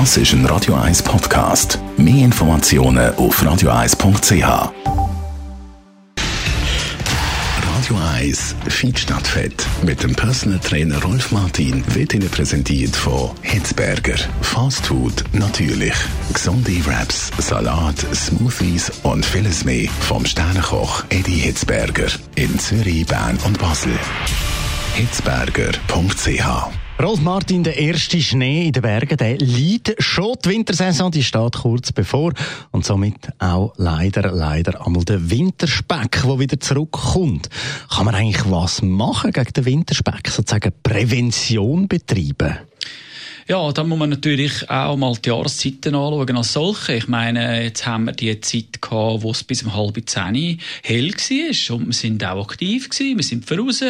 Das ist ein Radio 1 Podcast. Mehr Informationen auf radio1.ch. Radio 1 Feedstadtfett mit dem Personal Trainer Rolf Martin wird Ihnen präsentiert von Hitzberger. Fast Food natürlich. Gesunde Wraps, Salat, Smoothies und vieles mehr vom Sternenkoch Eddie Hitzberger in Zürich, Bern und Basel. hitzberger.ch Rolf Martin, der erste Schnee in den Bergen, der liegt schon. Die Wintersaison, die steht kurz bevor. Und somit auch leider, leider einmal der Winterspeck, der wieder zurückkommt. Kann man eigentlich was machen gegen den Winterspeck? Sozusagen Prävention betreiben? Ja, da muss man natürlich auch mal die Jahreszeiten anschauen als solche. Ich meine, jetzt haben wir die Zeit gehabt, wo es bis um halb zehn hell war und wir sind auch aktiv gewesen. Wir sind voraus.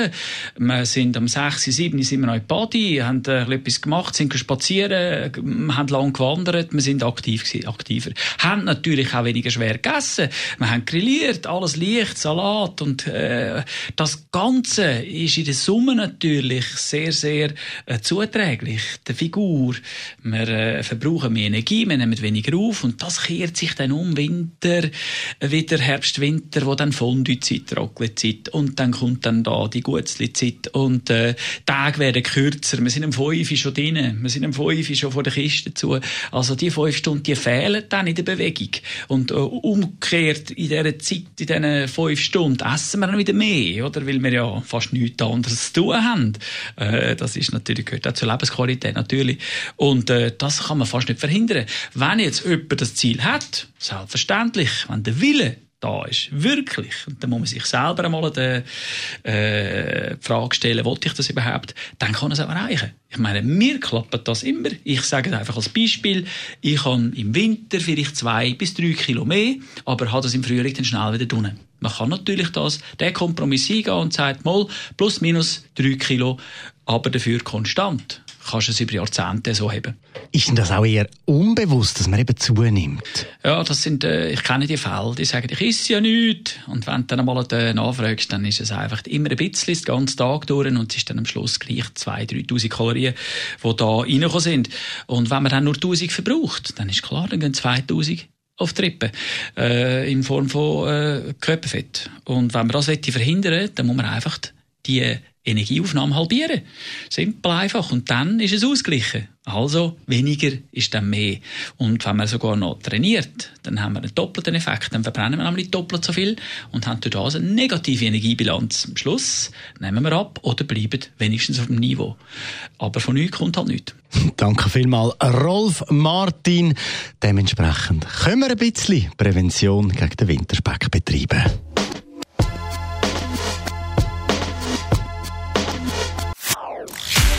Wir sind am 6, 7 sind wir noch in Body, haben etwas gemacht, sind spazieren, haben lang gewandert, wir sind aktiv gewesen, aktiver. Haben natürlich auch weniger schwer gegessen. Wir haben grilliert, alles Licht, Salat und äh, das Ganze ist in der Summe natürlich sehr, sehr äh, zuträglich. Der Figur Natur. Wir äh, verbrauchen mehr Energie, wir nehmen weniger auf und das kehrt sich dann um Winter, äh, wieder Herbst, Winter, wo dann Fondue-Zeit, Raclette-Zeit und dann kommt dann da die Gutzli-Zeit und äh, Tage werden kürzer. Wir sind am 5 schon drin, wir sind am 5 schon vor der Kiste zu. Also die fünf Stunden, die fehlen dann in der Bewegung. Und äh, umgekehrt in dieser Zeit, in diesen fünf Stunden, essen wir dann wieder mehr, oder? Weil wir ja fast nichts anderes zu tun haben. Äh, das ist natürlich, gehört auch zur Lebensqualität natürlich. Und äh, das kann man fast nicht verhindern. Wenn jetzt jemand das Ziel hat, selbstverständlich, wenn der Wille da ist, wirklich, und dann muss man sich selber einmal die, äh, die Frage stellen, wollte ich das überhaupt, dann kann es auch erreichen. Ich meine, mir klappt das immer. Ich sage einfach als Beispiel, ich habe im Winter vielleicht zwei bis drei Kilo mehr, aber habe das im Frühling dann schnell wieder drinnen. Man kann natürlich das, den Kompromiss eingehen und sagt mal, plus minus drei Kilo, aber dafür konstant kannst du es über Jahrzehnte so haben. Ist denn das auch eher unbewusst, dass man eben zunimmt? Ja, das sind, äh, ich kenne die Fälle, die sagen, ich esse ja nichts. Und wenn du dann einmal nachfragst, dann ist es einfach immer ein bisschen den ganzen Tag durch und es ist dann am Schluss gleich 2.000, 3.000 Kalorien, die da reingekommen sind. Und wenn man dann nur 1.000 verbraucht, dann ist klar, dann gehen 2.000 auf die Rippen, äh, in Form von äh, Körperfett. Und wenn man das verhindern will, dann muss man einfach die Energieaufnahme halbieren. Simpel einfach. Und dann ist es ausgeglichen. Also weniger ist dann mehr. Und wenn man sogar noch trainiert, dann haben wir einen doppelten Effekt. Dann verbrennen wir nämlich doppelt so viel und haben durch das eine negative Energiebilanz. Am Schluss nehmen wir ab oder bleiben wenigstens auf dem Niveau. Aber von nichts kommt halt nichts. Danke vielmals, Rolf Martin. Dementsprechend können wir ein bisschen Prävention gegen den Winterspeck betreiben.